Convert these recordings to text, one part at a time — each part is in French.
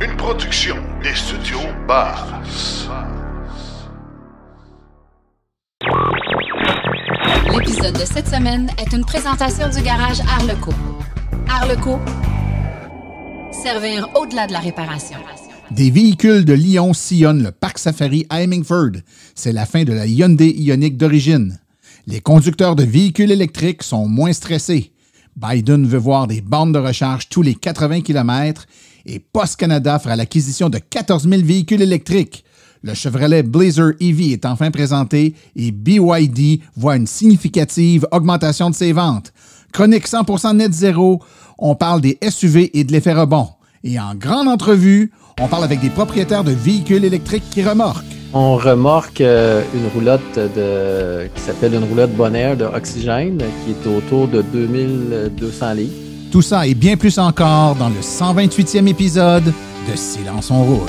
Une production des studios Bass. L'épisode de cette semaine est une présentation du garage Arleco. Arleco, servir au-delà de la réparation. Des véhicules de Lyon sillonnent le parc safari à Hemingford. C'est la fin de la Hyundai Ioniq d'origine. Les conducteurs de véhicules électriques sont moins stressés. Biden veut voir des bornes de recharge tous les 80 km et Post Canada fera l'acquisition de 14 000 véhicules électriques. Le Chevrolet Blazer EV est enfin présenté et BYD voit une significative augmentation de ses ventes. Chronique 100% net zéro, on parle des SUV et de l'effet rebond. Et en grande entrevue, on parle avec des propriétaires de véhicules électriques qui remorquent. On remorque euh, une roulotte qui s'appelle une roulotte Bonaire de oxygène qui est autour de 2200 litres. Tout ça et bien plus encore dans le 128e épisode de Silence on roule.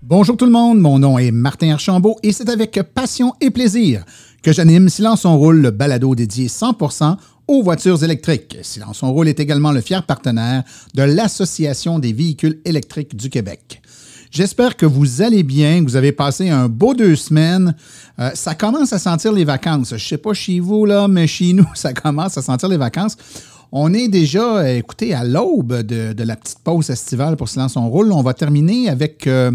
Bonjour tout le monde, mon nom est Martin Archambault et c'est avec passion et plaisir que j'anime Silence on roule, le balado dédié 100% aux voitures électriques. Silence on roule est également le fier partenaire de l'Association des véhicules électriques du Québec. J'espère que vous allez bien, que vous avez passé un beau deux semaines. Euh, ça commence à sentir les vacances. Je sais pas chez vous, là, mais chez nous, ça commence à sentir les vacances. On est déjà, euh, écoutez, à l'aube de, de, la petite pause estivale pour Silence on roule. On va terminer avec... Euh,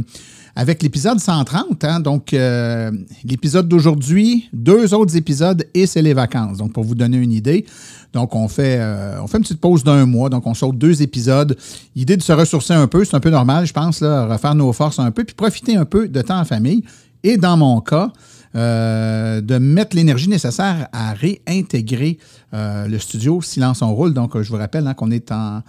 avec l'épisode 130. Hein, donc, euh, l'épisode d'aujourd'hui, deux autres épisodes et c'est les vacances. Donc, pour vous donner une idée. Donc, on fait, euh, on fait une petite pause d'un mois. Donc, on saute deux épisodes. L'idée de se ressourcer un peu, c'est un peu normal, je pense, refaire nos forces un peu, puis profiter un peu de temps en famille. Et dans mon cas, euh, de mettre l'énergie nécessaire à réintégrer le studio Silence on roule. Donc, je vous rappelle hein, qu'on est en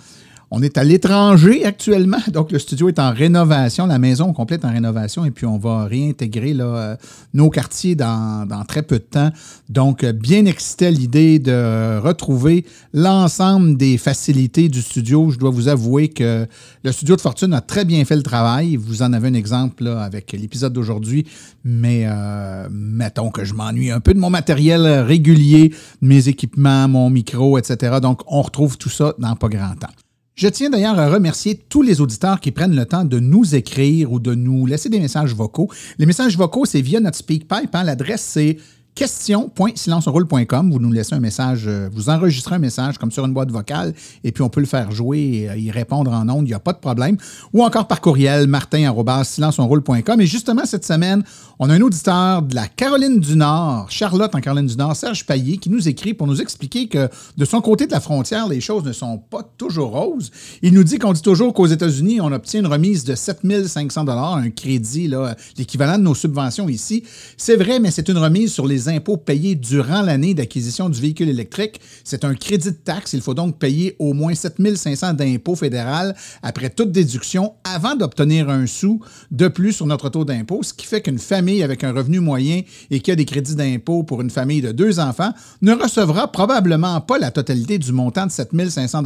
on est à l'étranger actuellement, donc le studio est en rénovation, la maison complète en rénovation, et puis on va réintégrer là, euh, nos quartiers dans, très peu de temps. Donc, bien excité à l'idée de retrouver l'ensemble des facilités du studio. Je dois vous avouer que le studio de Fortune a très bien fait le travail. Vous en avez un exemple là, avec l'épisode d'aujourd'hui, mais euh, mettons que je m'ennuie un peu de mon matériel régulier, mes équipements, mon micro, etc. Donc, on retrouve tout ça dans pas grand temps. Je tiens d'ailleurs à remercier tous les auditeurs qui prennent le temps de nous écrire ou de nous laisser des messages vocaux. Les messages vocaux, c'est via notre SpeakPipe. Hein. L'adresse, c'est question.silenceroule.com. Vous nous laissez un message, euh, vous enregistrez un message comme sur une boîte vocale et puis on peut le faire jouer et euh, y répondre en ondes, il n'y a pas de problème. Ou encore par courriel, martin.silenceonroule.com. Et justement, cette semaine, on a un auditeur de la Caroline du Nord, Charlotte en Caroline du Nord, Serge Payet, qui nous écrit pour nous expliquer que de son côté de la frontière, les choses ne sont pas toujours roses. Il nous dit qu'on dit toujours qu'aux États-Unis, on obtient une remise de 7500 un crédit, l'équivalent de nos subventions ici. C'est vrai, mais c'est une remise sur les impôts payés durant l'année d'acquisition du véhicule électrique. C'est un crédit de taxe. Il faut donc payer au moins 7500 d'impôts fédéral après toute déduction avant d'obtenir un sou de plus sur notre taux d'impôt, ce qui fait qu'une famille avec un revenu moyen et qui a des crédits d'impôt pour une famille de deux enfants ne recevra probablement pas la totalité du montant de 7500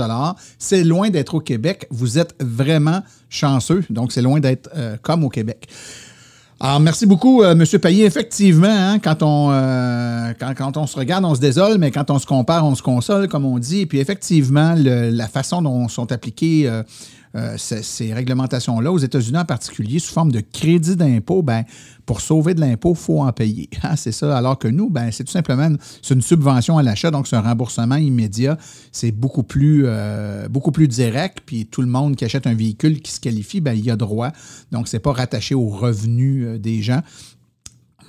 C'est loin d'être au Québec. Vous êtes vraiment chanceux. Donc, c'est loin d'être euh, comme au Québec. Alors, merci beaucoup, euh, M. Payet. Effectivement, hein, quand, on, euh, quand, on se regarde, on se désole, mais quand on se compare, on se console, comme on dit. Et puis, effectivement, la façon dont sont appliquées euh, ces, réglementations-là, aux États-Unis en particulier, sous forme de crédit d'impôt, ben, pour sauver de l'impôt, il faut en payer. Ah, c'est ça. Alors que nous, ben, c'est tout simplement une subvention à l'achat, donc c'est un remboursement immédiat. C'est beaucoup plus, euh, beaucoup plus direct. Puis tout le monde qui achète un véhicule qui se qualifie, ben, il a droit. Donc, ce n'est pas rattaché aux revenus euh, des gens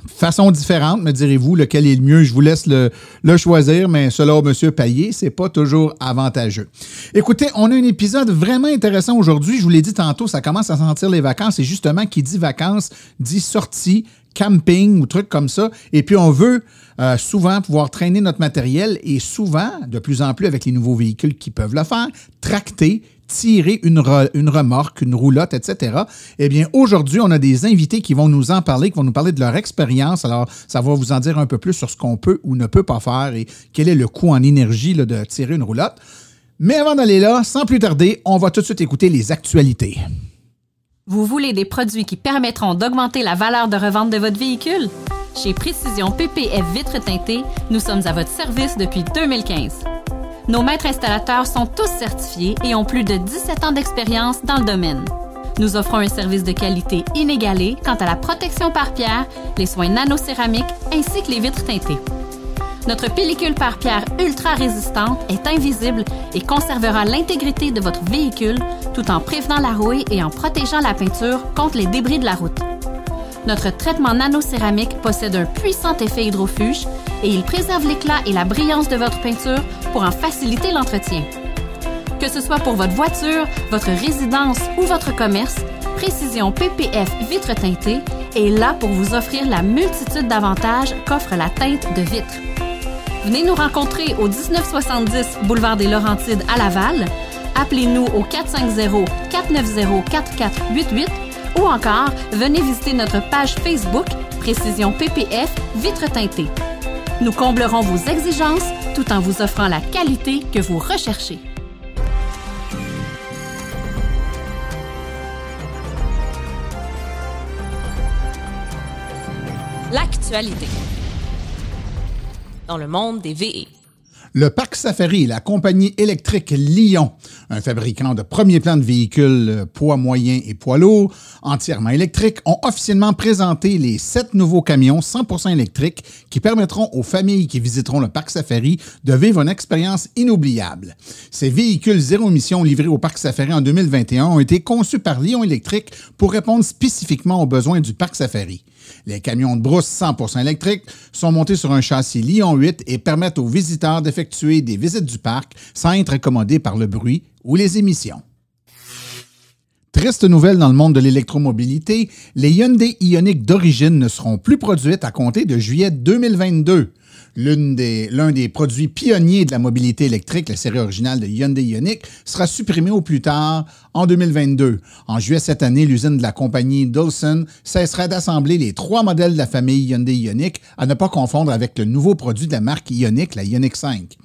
façon différente, me direz-vous, lequel est le mieux? Je vous laisse le, choisir, mais selon M. Payet, c'est pas toujours avantageux. Écoutez, on a un épisode vraiment intéressant aujourd'hui. Je vous l'ai dit tantôt, ça commence à sentir les vacances. Et justement, qui dit vacances dit sortie camping ou trucs comme ça. Et puis, on veut euh, souvent pouvoir traîner notre matériel et souvent, de plus en plus avec les nouveaux véhicules qui peuvent le faire, tracter tirer une, une, remorque, une roulotte, etc. Eh bien, aujourd'hui, on a des invités qui vont nous en parler, qui vont nous parler de leur expérience. Alors, ça va vous en dire un peu plus sur ce qu'on peut ou ne peut pas faire et quel est le coût en énergie de tirer une roulotte. Mais avant d'aller là, sans plus tarder, on va tout de suite écouter les actualités. Vous voulez des produits qui permettront d'augmenter la valeur de revente de votre véhicule? Chez Précision PPF Vitres teintées, nous sommes à votre service depuis 2015. Nos maîtres installateurs sont tous certifiés et ont plus de 17 ans d'expérience dans le domaine. Nous offrons un service de qualité inégalé quant à la protection par pierre, les soins nanocéramiques ainsi que les vitres teintées. Notre pellicule par pierre ultra résistante est invisible et conservera l'intégrité de votre véhicule tout en prévenant la rouille et en protégeant la peinture contre les débris de la route. Notre traitement nanocéramique possède un puissant effet hydrofuge et il préserve l'éclat et la brillance de votre peinture pour en faciliter l'entretien. Que ce soit pour votre voiture, votre résidence ou votre commerce, Précision PPF Vitre teintée est là pour vous offrir la multitude d'avantages qu'offre la teinte de vitre. Venez nous rencontrer au 1970 boulevard des Laurentides à Laval. Appelez-nous au 450-490-4488 ou encore venez visiter notre page Facebook Précision PPF Vitre teintée. Nous comblerons vos exigences tout en vous offrant la qualité que vous recherchez. L'actualité dans le monde des VE. Le Parc Safari et la compagnie électrique Lyon, un fabricant de premier plan de véhicules euh, poids moyen et poids lourd entièrement électriques, ont officiellement présenté les sept nouveaux camions 100% électriques qui permettront aux familles qui visiteront le Parc Safari de vivre une expérience inoubliable. Ces véhicules zéro émission livrés au Parc Safari en 2021 ont été conçus par Lyon Électrique pour répondre spécifiquement aux besoins du Parc Safari. Les camions de brousse 100% électriques sont montés sur un châssis Lyon 8 et permettent aux visiteurs d'effectuer des visites du parc sans être accommodés par le bruit ou les émissions. Triste nouvelle dans le monde de l'électromobilité, les Hyundai Ioniq d'origine ne seront plus produites à compter de juillet 2022 l'un des, des, produits pionniers de la mobilité électrique, la série originale de Hyundai Ioniq, sera supprimée au plus tard en 2022. En juillet cette année, l'usine de la compagnie Dawson cessera d'assembler les trois modèles de la famille Hyundai Ioniq, à ne pas confondre avec le nouveau produit de la marque Ioniq, la Ioniq 5.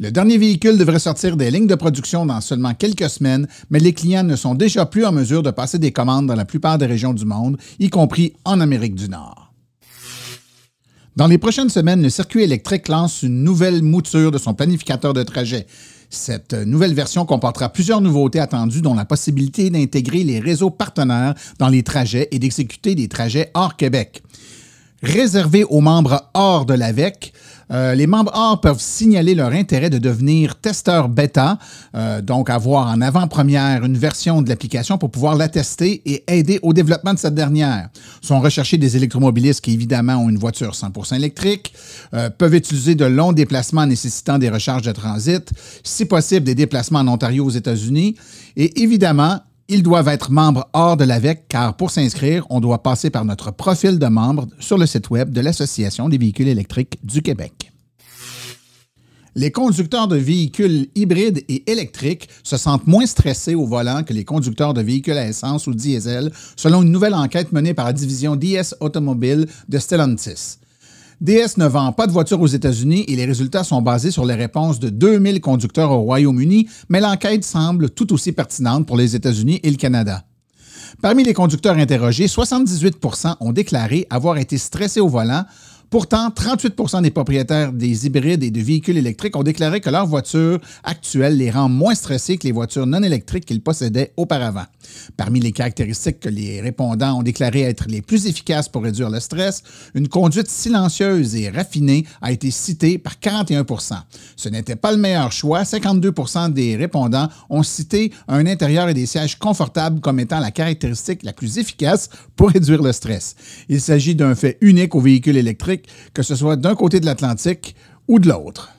Le dernier véhicule devrait sortir des lignes de production dans seulement quelques semaines, mais les clients ne sont déjà plus en mesure de passer des commandes dans la plupart des régions du monde, y compris en Amérique du Nord. Dans les prochaines semaines, le circuit électrique lance une nouvelle mouture de son planificateur de trajet. Cette nouvelle version comportera plusieurs nouveautés attendues, dont la possibilité d'intégrer les réseaux partenaires dans les trajets et d'exécuter des trajets hors Québec. Réservé aux membres hors de l'AVEC, euh, les membres OR peuvent signaler leur intérêt de devenir testeurs bêta, euh, donc avoir en avant-première une version de l'application pour pouvoir la tester et aider au développement de cette dernière. Sont recherchés des électromobilistes qui, évidemment, ont une voiture 100% électrique, euh, peuvent utiliser de longs déplacements nécessitant des recharges de transit, si possible des déplacements en Ontario aux États-Unis, et évidemment, ils doivent être membres hors de l'AVEC car pour s'inscrire, on doit passer par notre profil de membre sur le site web de l'Association des véhicules électriques du Québec. Les conducteurs de véhicules hybrides et électriques se sentent moins stressés au volant que les conducteurs de véhicules à essence ou diesel, selon une nouvelle enquête menée par la division DS Automobile de Stellantis. DS ne vend pas de voitures aux États-Unis et les résultats sont basés sur les réponses de 2000 conducteurs au Royaume-Uni, mais l'enquête semble tout aussi pertinente pour les États-Unis et le Canada. Parmi les conducteurs interrogés, 78% ont déclaré avoir été stressés au volant, Pourtant, 38% des propriétaires des hybrides et de véhicules électriques ont déclaré que leur voiture actuelle les rend moins stressés que les voitures non électriques qu'ils possédaient auparavant. Parmi les caractéristiques que les répondants ont déclaré être les plus efficaces pour réduire le stress, une conduite silencieuse et raffinée a été citée par 41% Ce n'était pas le meilleur choix. 52% des répondants ont cité un intérieur et des sièges confortables comme étant la caractéristique la plus efficace pour réduire le stress. Il s'agit d'un fait unique aux véhicules électriques que ce soit d'un côté de l'Atlantique ou de l'autre.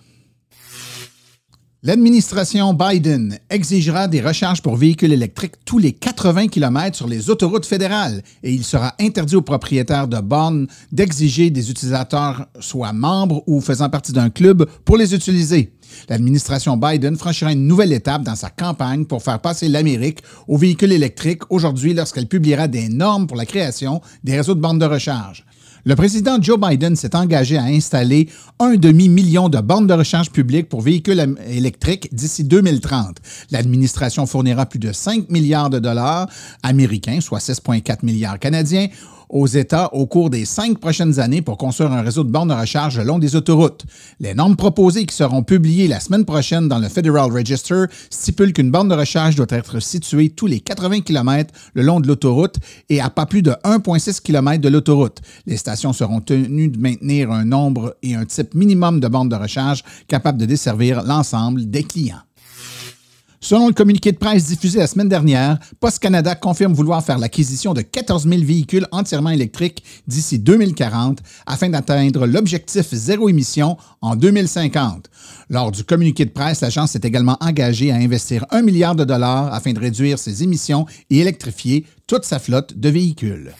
L'administration Biden exigera des recharges pour véhicules électriques tous les 80 km sur les autoroutes fédérales et il sera interdit aux propriétaires de bornes d'exiger des utilisateurs soient membres ou faisant partie d'un club pour les utiliser. L'administration Biden franchira une nouvelle étape dans sa campagne pour faire passer l'Amérique aux véhicules électriques aujourd'hui lorsqu'elle publiera des normes pour la création des réseaux de bornes de recharge. Le président Joe Biden s'est engagé à installer un demi-million de bornes de recharge publiques pour véhicules électriques d'ici 2030. L'administration fournira plus de 5 milliards de dollars américains, soit 6,4 milliards canadiens, aux États au cours des cinq prochaines années pour construire un réseau de bornes de recharge le long des autoroutes. Les normes proposées qui seront publiées la semaine prochaine dans le Federal Register stipulent qu'une borne de recharge doit être située tous les 80 km le long de l'autoroute et à pas plus de 1,6 km de l'autoroute. Les stations seront tenues de maintenir un nombre et un type minimum de bornes de recharge capables de desservir l'ensemble des clients. Selon le communiqué de presse diffusé la semaine dernière, Post Canada confirme vouloir faire l'acquisition de 14 000 véhicules entièrement électriques d'ici 2040 afin d'atteindre l'objectif zéro émission en 2050. Lors du communiqué de presse, l'agence s'est également engagée à investir un milliard de dollars afin de réduire ses émissions et électrifier toute sa flotte de véhicules.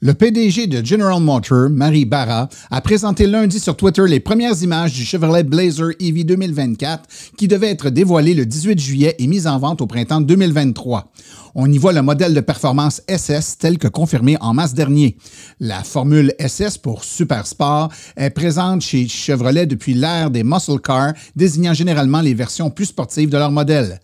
Le PDG de General Motors, Marie Barra, a présenté lundi sur Twitter les premières images du Chevrolet Blazer EV 2024 qui devait être dévoilé le 18 juillet et mis en vente au printemps 2023. On y voit le modèle de performance SS tel que confirmé en mars dernier. La formule SS pour Super Sport est présente chez Chevrolet depuis l'ère des muscle cars, désignant généralement les versions plus sportives de leur modèle.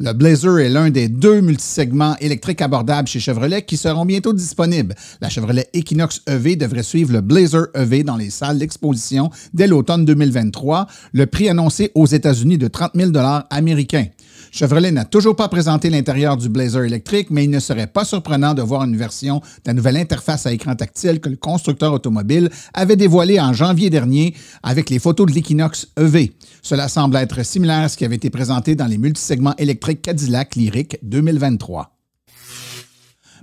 Le Blazer est l'un des deux multisegments électriques abordables chez Chevrolet qui seront bientôt disponibles. La Chevrolet Equinox EV devrait suivre le Blazer EV dans les salles d'exposition dès l'automne 2023, le prix annoncé aux États-Unis de 30 000 américains. Chevrolet n'a toujours pas présenté l'intérieur du Blazer électrique, mais il ne serait pas surprenant de voir une version de la nouvelle interface à écran tactile que le constructeur automobile avait dévoilée en janvier dernier avec les photos de l'Equinox EV. Cela semble être similaire à ce qui avait été présenté dans les multisegments électriques Cadillac Lyric 2023.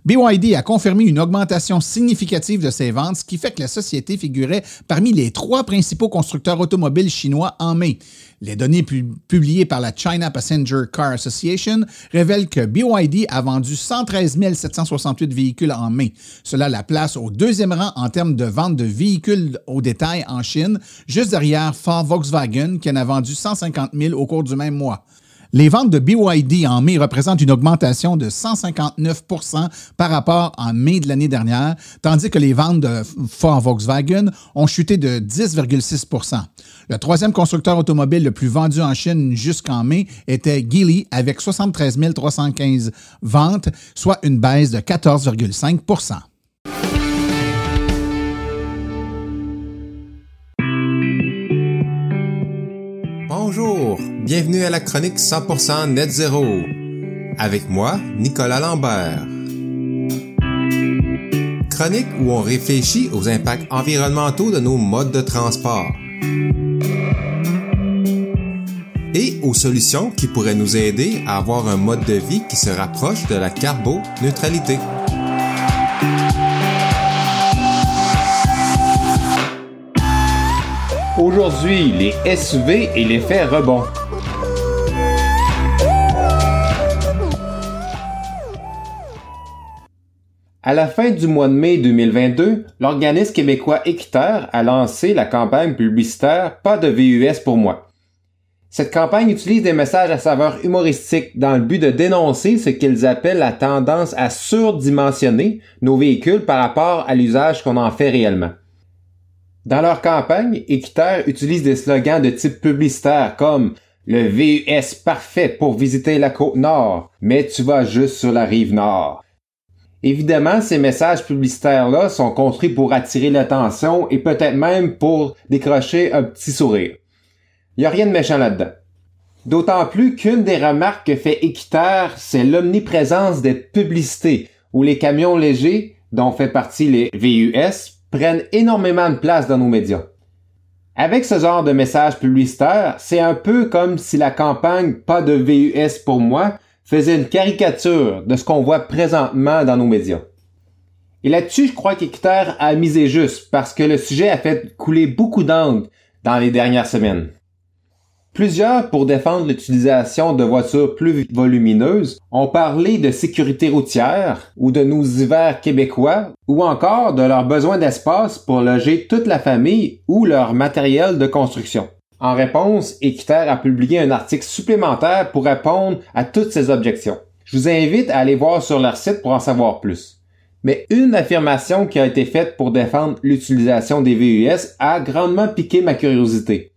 BYD a confirmé une augmentation significative de ses ventes, ce qui fait que la société figurait parmi les trois principaux constructeurs automobiles chinois en mai. Les données publiées par la China Passenger Car Association révèlent que BYD a vendu 113 768 véhicules en mai. Cela la place au deuxième rang en termes de vente de véhicules au détail en Chine, juste derrière Ford Volkswagen qui en a vendu 150 000 au cours du même mois. Les ventes de BYD en mai représentent une augmentation de 159% par rapport à mai de l'année dernière, tandis que les ventes de Ford Volkswagen ont chuté de 10,6% Le troisième constructeur automobile le plus vendu en Chine jusqu'en mai était Geely avec 73 315 ventes, soit une baisse de 14,5 Bonjour, bienvenue à la chronique 100% Net Zéro. Avec moi, Nicolas Lambert. Chronique où on réfléchit aux impacts environnementaux de nos modes de transport. Et aux solutions qui pourraient nous aider à avoir un mode de vie qui se rapproche de la carboneutralité. Aujourd'hui, les SUV et l'effet rebond. À la fin du mois de mai 2022, l'organisme québécois Équiterre a lancé la campagne publicitaire Pas de VUS pour moi. Cette campagne utilise des messages à saveur humoristique dans le but de dénoncer ce qu'ils appellent la tendance à surdimensionner nos véhicules par rapport à l'usage qu'on en fait réellement. Dans leur campagne, Équiterre utilise des slogans de type publicitaire comme le VUS parfait pour visiter la côte nord, mais tu vas juste sur la rive nord. Évidemment, ces messages publicitaires-là sont construits pour attirer l'attention et peut-être même pour décrocher un petit sourire. Il n'y a rien de méchant là-dedans. D'autant plus qu'une des remarques que fait Équiterre, c'est l'omniprésence des publicités, où les camions légers, dont fait partie les VUS, prennent énormément de place dans nos médias. Avec ce genre de message publicitaire, c'est un peu comme si la campagne Pas de VUS pour moi faisait une caricature de ce qu'on voit présentement dans nos médias. Et là-dessus, je crois qu'Équiterre a misé juste parce que le sujet a fait couler beaucoup d'angles dans les dernières semaines. Plusieurs, pour défendre l'utilisation de voitures plus volumineuses, ont parlé de sécurité routière ou de nos hivers québécois ou encore de leur besoin d'espace pour loger toute la famille ou leur matériel de construction. En réponse, Équiterre a publié un article supplémentaire pour répondre à toutes ces objections. Je vous invite à aller voir sur leur site pour en savoir plus. Mais une affirmation qui a été faite pour défendre l'utilisation des VUS a grandement piqué ma curiosité.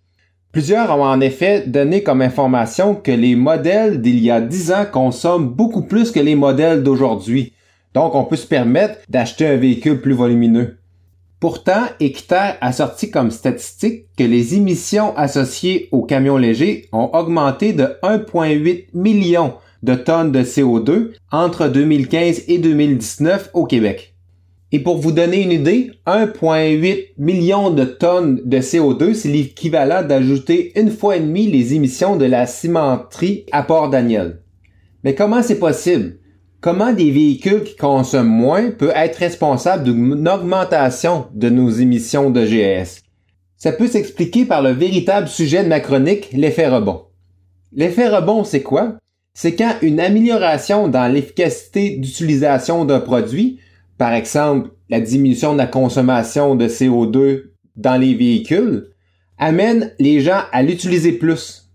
Plusieurs ont en effet donné comme information que les modèles d'il y a 10 ans consomment beaucoup plus que les modèles d'aujourd'hui. Donc on peut se permettre d'acheter un véhicule plus volumineux. Pourtant, Équiterre a sorti comme statistique que les émissions associées aux camions légers ont augmenté de 1,8 million de tonnes de CO2 entre 2015 et 2019 au Québec. Et pour vous donner une idée, 1,8 million de tonnes de CO2, c'est l'équivalent d'ajouter une fois et demie les émissions de la cimenterie à Port-Daniel. Mais comment c'est possible? Comment des véhicules qui consomment moins peuvent être responsables d'une augmentation de nos émissions de GS? Ça peut s'expliquer par le véritable sujet de ma chronique, l'effet rebond. L'effet rebond, c'est quoi? C'est quand une amélioration dans l'efficacité d'utilisation d'un produit par exemple, la diminution de la consommation de CO2 dans les véhicules, amène les gens à l'utiliser plus.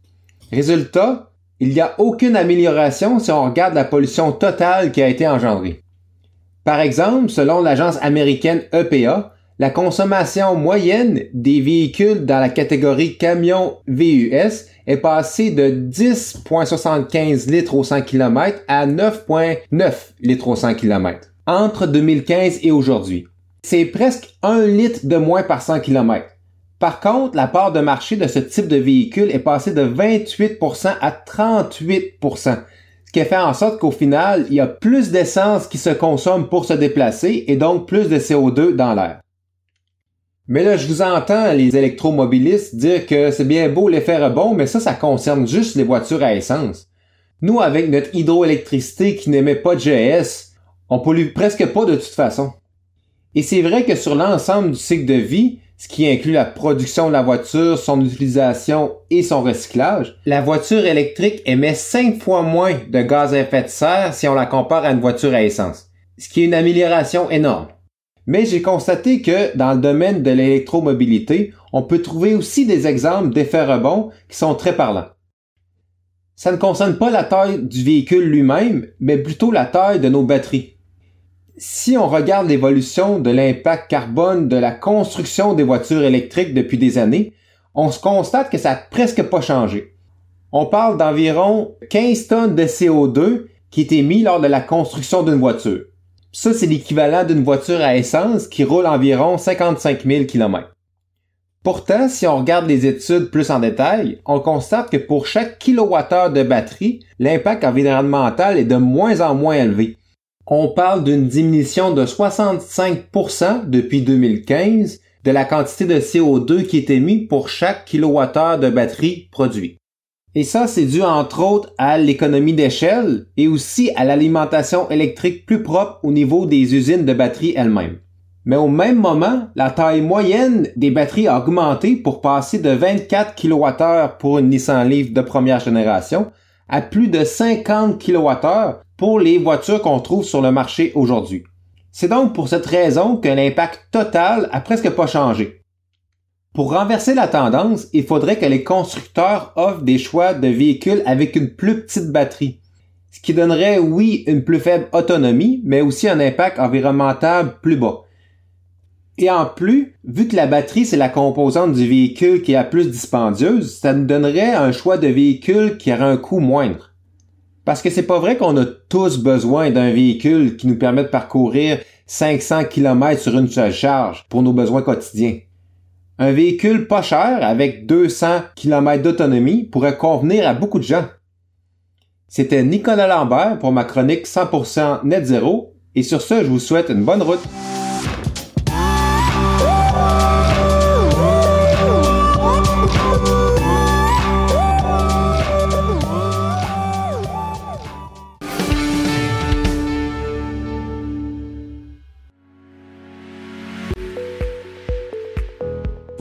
Résultat, il n'y a aucune amélioration si on regarde la pollution totale qui a été engendrée. Par exemple, selon l'agence américaine EPA, la consommation moyenne des véhicules dans la catégorie camion VUS est passée de 10,75 litres au 100 km à 9,9 litres au 100 km entre 2015 et aujourd'hui. C'est presque un litre de moins par 100 km. Par contre, la part de marché de ce type de véhicule est passée de 28% à 38%, ce qui fait en sorte qu'au final, il y a plus d'essence qui se consomme pour se déplacer et donc plus de CO2 dans l'air. Mais là, je vous entends, les électromobilistes, dire que c'est bien beau l'effet rebond, mais ça, ça concerne juste les voitures à essence. Nous, avec notre hydroélectricité qui n'émet pas de GS, on pollue presque pas de toute façon. Et c'est vrai que sur l'ensemble du cycle de vie, ce qui inclut la production de la voiture, son utilisation et son recyclage, la voiture électrique émet 5 fois moins de gaz à effet de serre si on la compare à une voiture à essence, ce qui est une amélioration énorme. Mais j'ai constaté que dans le domaine de l'électromobilité, on peut trouver aussi des exemples d'effets rebonds qui sont très parlants. Ça ne concerne pas la taille du véhicule lui-même, mais plutôt la taille de nos batteries si on regarde l'évolution de l'impact carbone de la construction des voitures électriques depuis des années, on se constate que ça n'a presque pas changé. On parle d'environ 15 tonnes de CO2 qui est émis lors de la construction d'une voiture. Ça, c'est l'équivalent d'une voiture à essence qui roule environ 55 000 km. Pourtant, si on regarde les études plus en détail, on constate que pour chaque kilowattheure de batterie, l'impact environnemental est de moins en moins élevé on parle d'une diminution de 65% depuis 2015 de la quantité de CO2 qui est émis pour chaque kilowattheure de batterie produit. Et ça, c'est dû entre autres à l'économie d'échelle et aussi à l'alimentation électrique plus propre au niveau des usines de batteries elles-mêmes. Mais au même moment, la taille moyenne des batteries a augmenté pour passer de 24 kWh pour une Nissan Leaf de première génération à plus de 50 kWh pour les voitures qu'on trouve sur le marché aujourd'hui. C'est donc pour cette raison que l'impact total a presque pas changé. Pour renverser la tendance, il faudrait que les constructeurs offrent des choix de véhicules avec une plus petite batterie, ce qui donnerait oui une plus faible autonomie, mais aussi un impact environnemental plus bas. Et en plus, vu que la batterie c'est la composante du véhicule qui est la plus dispendieuse, ça nous donnerait un choix de véhicule qui aurait un coût moindre. Parce que c'est pas vrai qu'on a tous besoin d'un véhicule qui nous permet de parcourir 500 km sur une seule charge pour nos besoins quotidiens. Un véhicule pas cher avec 200 km d'autonomie pourrait convenir à beaucoup de gens. C'était Nicolas Lambert pour ma chronique 100% net zéro et sur ce, je vous souhaite une bonne route.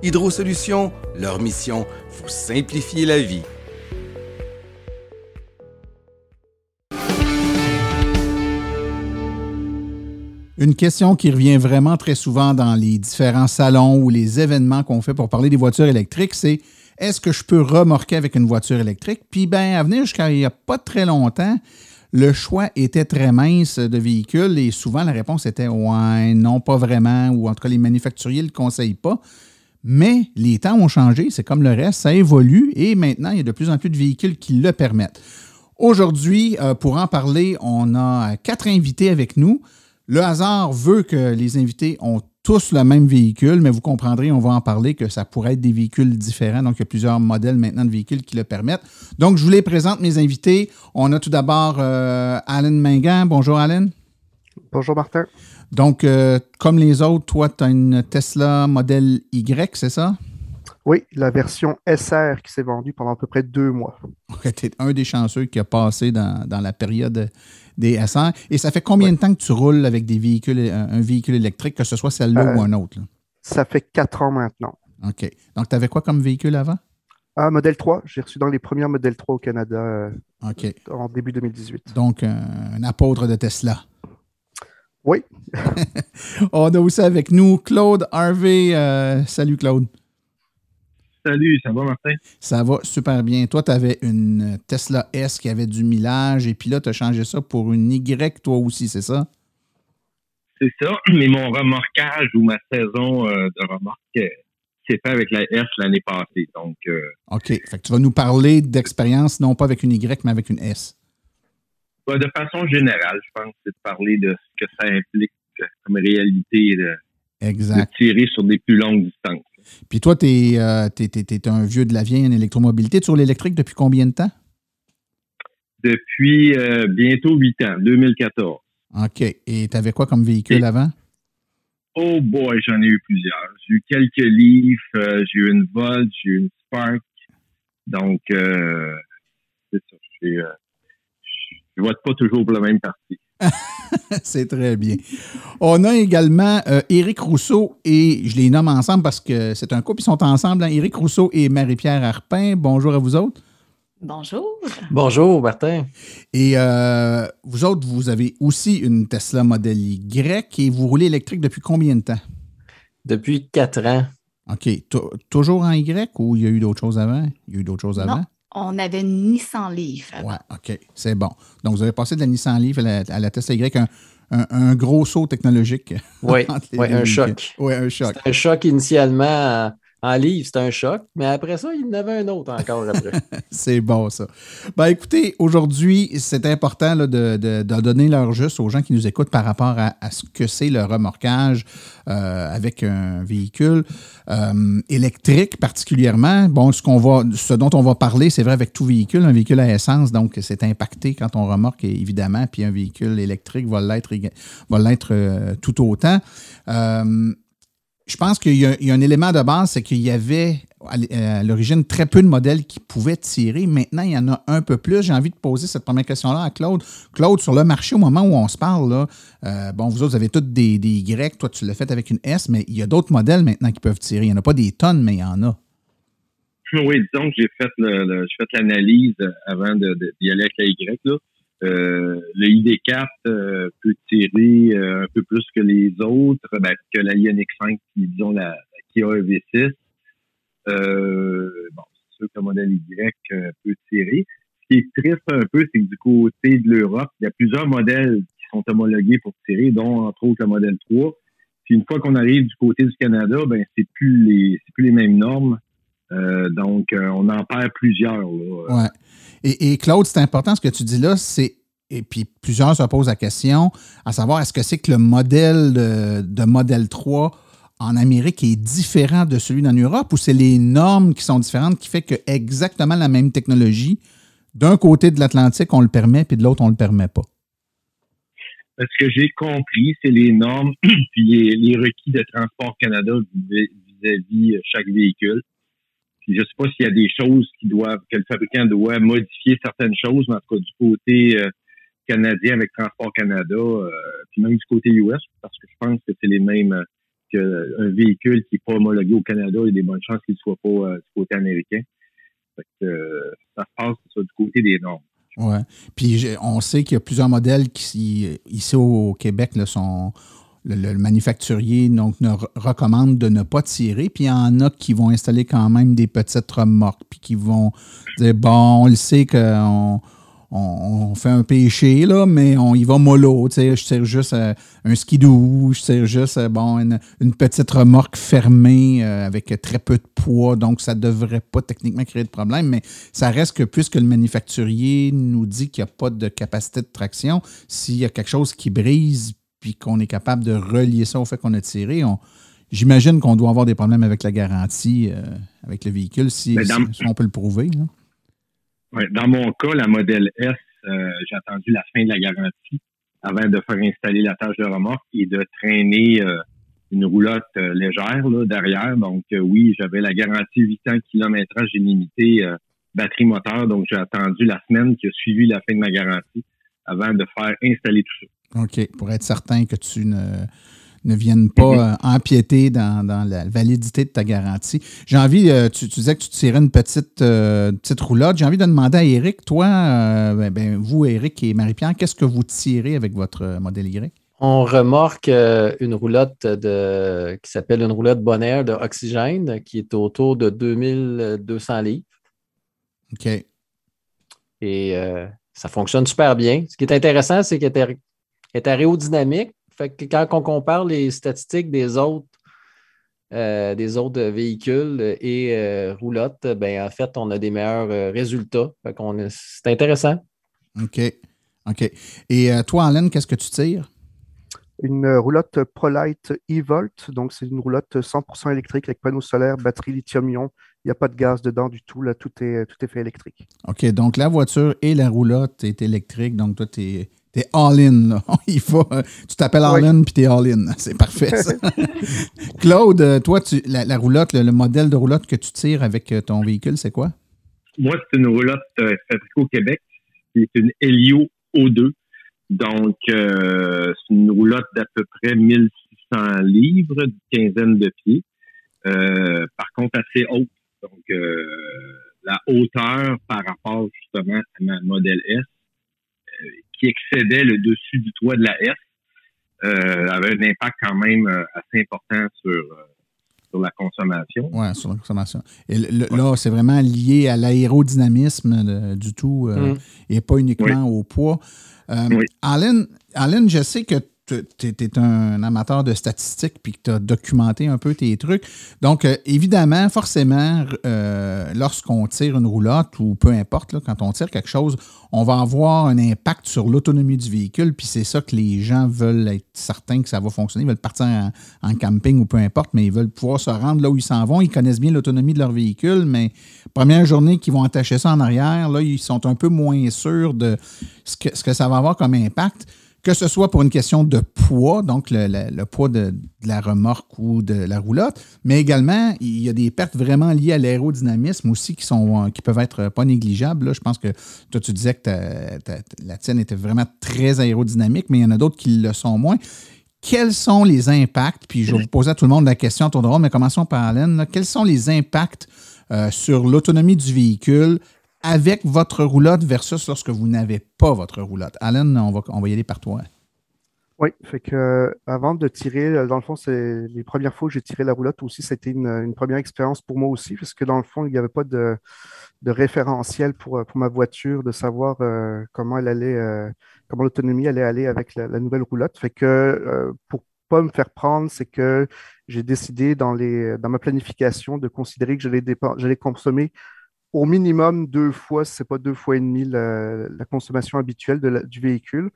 Hydro Solutions, leur mission, vous simplifier la vie. Une question qui revient vraiment très souvent dans les différents salons ou les événements qu'on fait pour parler des voitures électriques, c'est est-ce que je peux remorquer avec une voiture électrique? Puis, ben, à venir jusqu'à il n'y a pas très longtemps, le choix était très mince de véhicules et souvent la réponse était ouais, non, pas vraiment, ou en tout cas les manufacturiers ne le conseillent pas. Mais les temps ont changé, c'est comme le reste, ça évolue et maintenant, il y a de plus en plus de véhicules qui le permettent. Aujourd'hui, euh, pour en parler, on a quatre invités avec nous. Le hasard veut que les invités ont tous le même véhicule, mais vous comprendrez, on va en parler, que ça pourrait être des véhicules différents. Donc, il y a plusieurs modèles maintenant de véhicules qui le permettent. Donc, je vous les présente, mes invités. On a tout d'abord euh, Alan Mingan. Bonjour, Alan. Bonjour, Martin. Donc, euh, comme les autres, toi, tu as une Tesla modèle Y, c'est ça? Oui, la version SR qui s'est vendue pendant à peu près deux mois. tu es un des chanceux qui a passé dans, la période des SR. Et ça fait combien de temps que tu roules avec des véhicules, un, véhicule électrique, que ce soit celle-là ou Euh, un autre? là? Ça fait quatre ans maintenant. OK. Donc, tu avais quoi comme véhicule avant? Ah, modèle 3, j'ai reçu dans les premières modèles 3 au Canada euh, en début 2018. Donc, un apôtre de Tesla. Oui. On a aussi avec nous Claude Harvey. Euh, salut, Claude. Salut, ça va, Martin? Ça va super bien. Toi, tu avais une Tesla S qui avait du millage et puis là, tu as changé ça pour une Y, toi aussi, c'est ça? C'est ça, mais mon remorquage ou ma saison euh, de remorque euh, s'est fait avec la S l'année passée. Donc, euh, OK. Fait que tu vas nous parler d'expérience, non pas avec une Y, mais avec une S. bah, de façon générale, je pense, c'est de parler de ce que ça implique euh, comme réalité de, tirer sur des plus longues distances. Puis toi, tu es, un vieux de la vieille en électromobilité. Tu roules l'électrique depuis combien de temps? Depuis euh, bientôt huit ans, 2014. OK. Et tu avais quoi comme véhicule Et- avant? Oh boy, j'en ai eu plusieurs. J'ai eu quelques Leaf, euh, j'ai eu une Volt, j'ai eu une Spark. Donc, euh, c'est ça. Euh, je vote pas toujours pour le même parti. C'est très bien. On a également euh, Éric Rousseau et je les nomme ensemble parce que c'est un couple, ils sont ensemble. hein, Éric Rousseau et Marie-Pierre Harpin. Bonjour à vous autres. Bonjour. Bonjour, Martin. Et euh, vous autres, vous avez aussi une Tesla Model Y et vous roulez électrique depuis combien de temps? Depuis quatre ans. OK. Tou- Toujours en Y ou il y a eu d'autres choses avant? Il y a eu d'autres choses avant? Non, on avait une Nissan Leaf. avant. Ouais, OK. C'est bon. Donc, vous avez passé de la Nissan Leaf à la, à la Tesla Y, un, un- un gros saut technologique. Oui, ouais, un choc. Oui, un choc. Un choc initialement en, livre, c'était un choc, mais après ça, il y en avait un autre encore après. C'est bon, ça. Ben, écoutez, aujourd'hui, c'est important là, de, de- donner leur juste aux gens qui nous écoutent par rapport à, ce que c'est le remorquage euh, avec un véhicule euh, électrique particulièrement. Bon, ce, ce dont on va parler, c'est vrai avec tout véhicule, un véhicule à essence, donc c'est impacté quand on remorque, évidemment, puis un véhicule électrique va l'être éga- va l'être euh, tout autant. Euh, je pense qu'il y, a un élément de base, c'est qu'il y avait à l- à l'origine très peu de modèles qui pouvaient tirer. Maintenant, il y en a un peu plus. J'ai envie de poser cette première question-là à Claude. Claude, sur le marché, au moment où on se parle, euh, bon, vous autres, avez toutes des, Y. Toi, tu l'as fait avec une S, mais il y a d'autres modèles maintenant qui peuvent tirer. Il n'y en a pas des tonnes, mais il y en a. Oui, disons que j'ai fait l'analyse avant d'y aller avec la Y. Là. Euh, le ID4 euh, peut tirer euh, un peu plus que les autres, ben, que la Ioniq 5, puis disons la, la Kia EV6. Euh, bon, c'est sûr que le modèle Y euh, peut tirer. Ce qui est triste un peu, c'est que du côté de l'Europe, il y a plusieurs modèles qui sont homologués pour tirer, dont entre autres le modèle 3. Puis une fois qu'on arrive du côté du Canada, ben c'est plus les c'est plus les mêmes normes. Euh, donc euh, on en perd plusieurs. Là. Ouais. Et, et Claude, c'est important ce que tu dis là, c'est et puis plusieurs se posent la question à savoir est-ce que c'est que le modèle de, de modèle 3 en Amérique est différent de celui d'en Europe ou c'est les normes qui sont différentes qui fait que exactement la même technologie, d'un côté de l'Atlantique, on le permet, puis de l'autre, on ne le permet pas? Ce que j'ai compris, c'est les normes puis les, requis de Transport Canada vis-à-vis chaque véhicule. Je ne sais pas s'il y a des choses qui doivent, que le fabricant doit modifier certaines choses, mais en tout cas du côté euh, canadien avec Transport Canada, euh, puis même du côté US, parce que je pense que c'est les mêmes qu'un véhicule qui n'est pas homologué au Canada, il y a des bonnes chances qu'il ne soit pas euh, du côté américain. Euh, ça se passe du côté des normes. Oui. Puis on sait qu'il y a plusieurs modèles qui, ici au Québec, là, sont, le, manufacturier donc, ne recommande de ne pas tirer. Puis il y en a qui vont installer quand même des petites remorques, puis qui vont dire bon, on le sait qu'on on, fait un péché, là, mais on y va mollo. Je tire juste euh, un skidoo, je tire juste euh, bon, une, petite remorque fermée euh, avec très peu de poids, donc ça ne devrait pas techniquement créer de problème, mais ça reste que puisque le manufacturier nous dit qu'il n'y a pas de capacité de traction, s'il y a quelque chose qui brise puis qu'on est capable de relier ça au fait qu'on a tiré, j'imagine qu'on doit avoir des problèmes avec la garantie avec le véhicule si, on peut le prouver. Dans mon cas, la modèle S, euh, j'ai attendu la fin de la garantie avant de faire installer la tâche de remorque et de traîner euh, une roulotte euh, légère là, derrière. Donc oui, j'avais la garantie 800 kilométrage illimité batterie moteur. Donc j'ai attendu la semaine qui a suivi la fin de ma garantie avant de faire installer tout ça. OK, pour être certain que tu ne ne viennent pas mhm. euh, empiéter dans, la validité de ta garantie. J'ai envie, euh, tu, disais que tu tirais une petite, euh, petite roulotte. J'ai envie de demander à Eric, toi, ben, ben, vous, Eric et Marie-Pierre, qu'est-ce que vous tirez avec votre modèle Y? On remorque une roulotte de, qui s'appelle une roulotte Bonaire de oxygène qui est autour de 2200 livres. OK. Et ça fonctionne super bien. Ce qui est intéressant, c'est qu'elle est aérodynamique, fait que quand on compare les statistiques des autres, euh, des autres véhicules et euh, roulottes, ben, en fait, on a des meilleurs euh, résultats. c'est intéressant. OK. OK. Et toi, Alain, qu'est-ce que tu tires? Une roulotte ProLight e-Volt. Donc, c'est une roulotte 100% électrique avec panneaux solaires, batterie lithium-ion. Il n'y a pas de gaz dedans du tout. Là, tout est, tout est fait électrique. OK. Donc, la voiture et la roulotte est électrique. Donc, toi, tu es T'es all-in. Il faut, euh, tu t'appelles all-in puis t'es all-in. C'est parfait, ça. Claude, euh, toi, tu, la, roulotte, le, modèle de roulotte que tu tires avec euh, ton véhicule, c'est quoi? Moi, c'est une roulotte fabriquée au Québec. C'est une Helio O2. Donc, c'est une roulotte d'à peu près 1600 livres, d'une quinzaine de pieds. par contre, assez haute. Donc, la hauteur par rapport justement à ma modèle S qui excédait le dessus du toit de la S euh, avait un impact quand même euh, assez important sur, euh, sur la consommation. Oui, sur la consommation. Et là, c'est vraiment lié à l'aérodynamisme du tout mm. et pas uniquement au poids. Oui. Alan, je sais que tu es, un amateur de statistiques puis que tu as documenté un peu tes trucs. Donc, euh, évidemment, forcément, euh, lorsqu'on tire une roulotte ou peu importe, quand on tire quelque chose, on va avoir un impact sur l'autonomie du véhicule. Puis c'est ça que les gens veulent être certains que ça va fonctionner. Ils veulent partir en, camping ou peu importe, mais ils veulent pouvoir se rendre là où ils s'en vont. Ils connaissent bien l'autonomie de leur véhicule, mais première journée qu'ils vont attacher ça en arrière, là, ils sont un peu moins sûrs de ce que, ce que ça va avoir comme impact que ce soit pour une question de poids, donc le, poids de, la remorque ou de la roulotte, mais également, il y a des pertes vraiment liées à l'aérodynamisme aussi qui, sont, qui peuvent être pas négligeables. Je pense que toi, tu disais que la tienne était vraiment très aérodynamique, mais il y en a d'autres qui le sont moins. Quels sont les impacts, puis je vais vous poser à tout le monde la question à tour de mais commençons par Alain. Quels sont les impacts euh, sur l'autonomie du véhicule avec votre roulotte versus lorsque vous n'avez pas votre roulotte. Alan, on va, on va y aller par toi. Oui, fait que euh, avant de tirer, euh, dans le fond, c'est les premières fois que j'ai tiré la roulotte aussi, c'était une, une première expérience pour moi aussi, parce que dans le fond, il n'y avait pas de, référentiel pour, euh, pour ma voiture, de savoir comment elle allait, comment l'autonomie allait aller avec la, nouvelle roulotte. Fait que euh, pour pas me faire prendre, c'est que j'ai décidé dans les, dans ma planification de considérer que j'allais consommer au minimum deux fois, si ce pas deux fois et demi, la, consommation habituelle du véhicule.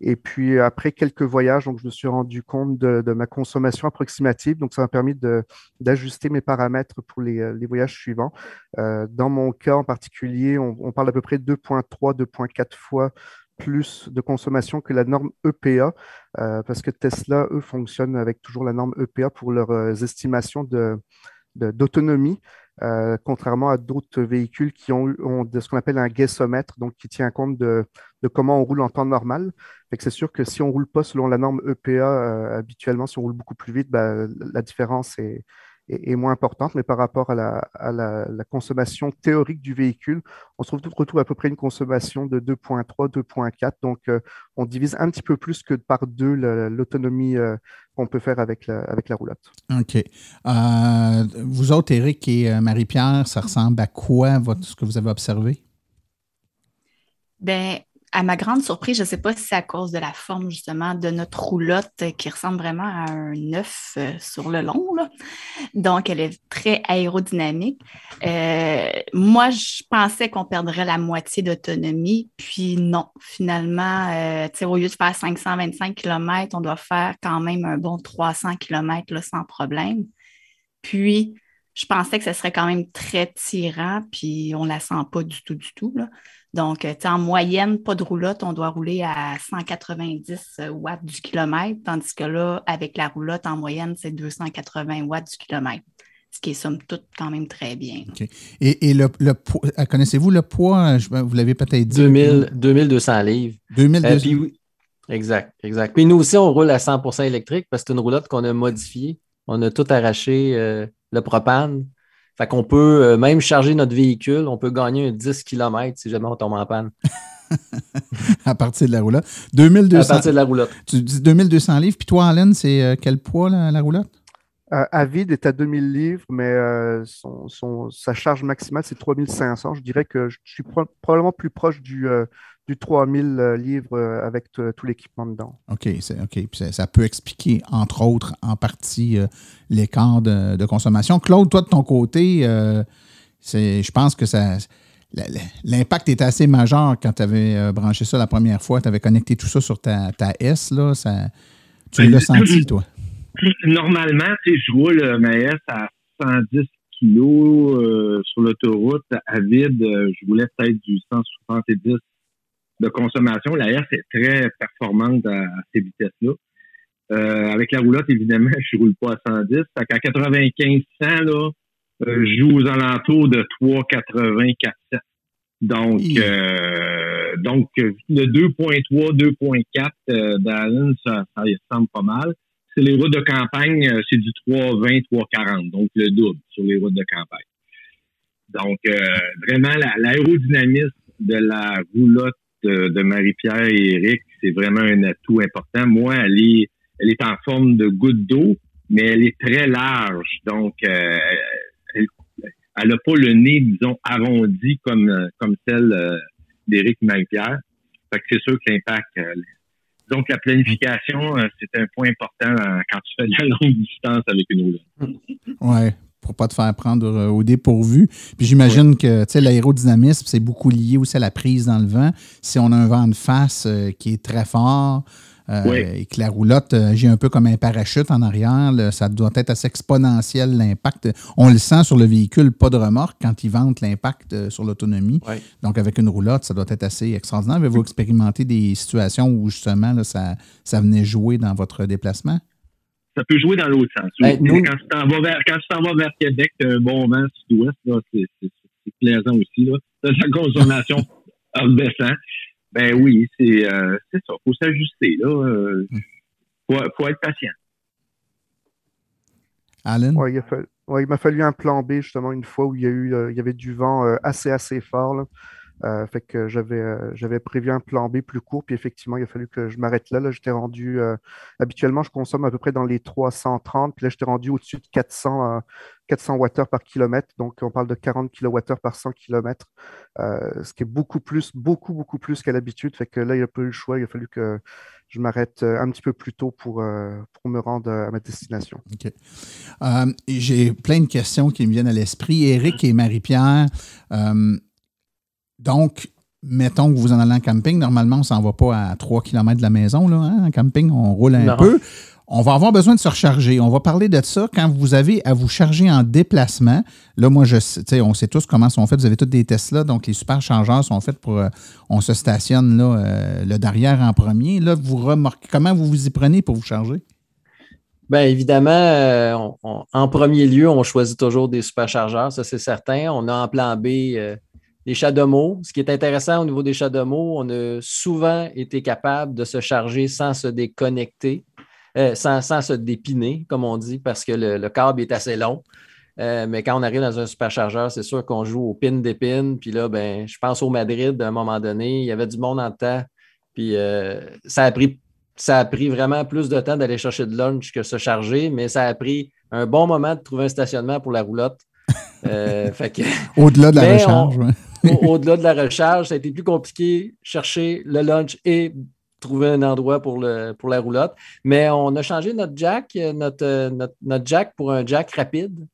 Et puis après quelques voyages, donc, je me suis rendu compte de, ma consommation approximative. Donc ça m'a permis d'ajuster mes paramètres pour les, euh, voyages suivants. Euh, dans mon cas en particulier, on, parle à peu près 2,3, 2,4 fois plus de consommation que la norme EPA, euh, parce que Tesla, eux, fonctionnent avec toujours la norme EPA pour leurs estimations de- d'autonomie, euh, contrairement à d'autres véhicules qui ont, ont de ce qu'on appelle un guessomètre, donc qui tient compte de, de comment on roule en temps normal. C'est sûr que si on ne roule pas selon la norme EPA euh, habituellement, si on roule beaucoup plus vite, ben, la différence est, est- est moins importante, mais par rapport à la, à la- la consommation théorique du véhicule, on se retrouve, retrouve à peu près une consommation de 2.3, 2.4. Donc, euh, on divise un petit peu plus que par deux la- l'autonomie euh, qu'on peut faire avec la, avec la roulotte. OK. Euh, vous autres, Eric et Marie-Pierre, ça ressemble à quoi votre, ce que vous avez observé? Ben, à ma grande surprise, je ne sais pas si c'est à cause de la forme justement de notre roulotte qui ressemble vraiment à un œuf euh, sur le long. Donc, elle est très aérodynamique. Euh, moi, je pensais qu'on perdrait la moitié d'autonomie, puis non. Finalement, euh, au lieu de faire 525 km, on doit faire quand même un bon 300 km sans problème. Puis, je pensais que ce serait quand même très tirant, puis on ne la sent pas du tout, du tout. là. Donc, euh, en moyenne, pas de roulotte, on doit rouler à 190 watts du kilomètre, tandis que là, avec la roulotte, en moyenne, c'est 280 watts du kilomètre, ce qui est somme toute quand même très bien. OK. Et, et le, le poids- euh, connaissez-vous le poids? Je- Vous l'avez peut-être dit. 2000, 2200 livres. 2200. Euh, puis oui, exact, exact. Puis nous aussi, on roule à 100% électrique parce que c'est une roulotte qu'on a modifiée. On a tout arraché euh, le propane. Fait qu'on peut euh, même charger notre véhicule. On peut gagner un 10 km si jamais on tombe en panne. à partir de la roulotte. 2200, À partir de la roulotte. Tu dis 2200 livres. Puis toi, Alain, c'est euh, quel poids, la, la roulotte? Euh, à vide est à 2000 livres, mais euh, son, son- sa charge maximale, c'est 3500. Je dirais que je suis pro- probablement plus proche du, euh, du 3000 euh, livres euh, avec t- tout l'équipement dedans. OK, c'est, OK. Puis ça, ça peut expliquer, entre autres, en partie, euh, l'écart de, de consommation. Claude, toi, de ton côté, euh, c'est, je pense que ça. L'impact était assez majeur quand tu avais branché ça la première fois. Tu avais connecté tout ça sur ta, ta S. Là, ça, tu Ben, l'as senti, toi? Normalement, tu sais, je roule euh, ma S à 110 kilos euh, sur l'autoroute à vide. euh, je roulais peut-être du 170 de consommation. La S est très performante à, à ces vitesses-là. Euh, avec la roulotte, évidemment, je roule pas à 110. Fait qu'à 95 100 là, euh, je joue aux alentours de 3,80, 4,7. Donc, euh, donc le 2.3, 2.4 euh, d'Allen, ça, ça y ressemble pas mal. C'est les routes de campagne, euh, c'est du 3,20, 3,40, donc le double sur les routes de campagne. Donc, euh, vraiment, la- l'aérodynamisme de la roulotte de, Marie-Pierre et Eric, c'est vraiment un atout important. Moi, elle est, elle est en forme de goutte d'eau, mais elle est très large. Donc, euh, elle n'a pas le nez, disons, arrondi comme, comme celle euh, d'Éric Marie-Pierre. Fait que c'est sûr que l'impact. euh, donc, la planification, euh, c'est un point important quand tu fais de la longue distance avec une roulotte. Oui, pour pas te faire prendre euh, au dépourvu. Puis j'imagine que tu sais, l'aérodynamisme, c'est beaucoup lié aussi à la prise dans le vent. Si on a un vent de face euh, qui est très fort euh, Oui. et que la roulotte agit un peu comme un parachute en arrière, là, ça doit être assez exponentiel l'impact. On le sent sur le véhicule, pas de remorque, quand il vente l'impact sur l'autonomie. Donc avec une roulotte, ça doit être assez extraordinaire. Avez-vous expérimenté des situations où justement là, ça, ça venait jouer dans votre déplacement? Ça peut jouer dans l'autre sens. Nous- quand tu t'en vas vers, quand tu t'en vas vers Québec, un bon vent sud-ouest, là, c'est, plaisant aussi. Là. La consommation redescend. Ben oui, c'est, euh, c'est ça. Faut s'ajuster. Là. Euh, faut, faut être patient. Alan? Ouais, il, a fallu- ouais, il m'a fallu un plan B justement une fois où il y, a eu, euh, il y avait du vent euh, assez assez fort. là. Euh, fait que j'avais euh, j'avais prévu un plan B plus court, puis effectivement, il a fallu que je m'arrête là. Là, j'étais rendu. euh, habituellement, je consomme à peu près dans les 330, puis là, j'étais rendu au-dessus de 400, euh, 400 Wh par kilomètre. Donc, on parle de 40 kWh par 100 km, ce qui est beaucoup plus, beaucoup, beaucoup plus qu'à l'habitude. Fait que là, il n'y a pas eu le choix. Il a fallu que je m'arrête un petit peu plus tôt pour, pour me rendre à ma destination. OK. J'ai plein de questions qui me viennent à l'esprit. Éric et Marie-Pierre, donc, mettons que vous en allez en camping. Normalement, on ne s'en va pas à 3 km de la maison. Là, hein? En camping, on roule un Non. peu. On va avoir besoin de se recharger. On va parler de ça quand vous avez à vous charger en déplacement. Là, moi, je sais, on sait tous comment sont faits. Vous avez tous des Tesla, donc les superchargeurs sont faits pour. euh, on se stationne là, euh, le derrière en premier. Là, vous remarquez comment vous vous y prenez pour vous charger? Bien, évidemment, euh, on- on- en premier lieu, on choisit toujours des superchargeurs, ça c'est certain. On a en plan B euh, des Shadomo. Ce qui est intéressant au niveau des Shadomo, on a souvent été capable de se charger sans se déconnecter, euh, sans, sans se dépiner, comme on dit, parce que le, le câble est assez long. Euh, mais quand on arrive dans un superchargeur, c'est sûr qu'on joue au pin d'épine. Puis là, ben, je pense au Madrid, à un moment donné, il y avait du monde en temps. Puis euh, ça a pris ça a pris vraiment plus de temps d'aller chercher de lunch que se charger, mais ça a pris un bon moment de trouver un stationnement pour la roulotte. Euh, Au-delà de la recharge, on- ouais. Au- Au-delà de la recharge, ça a été plus compliqué chercher le lunch et trouver un endroit pour, la roulotte. Mais on a changé notre jack, euh, euh, notre jack pour un jack rapide.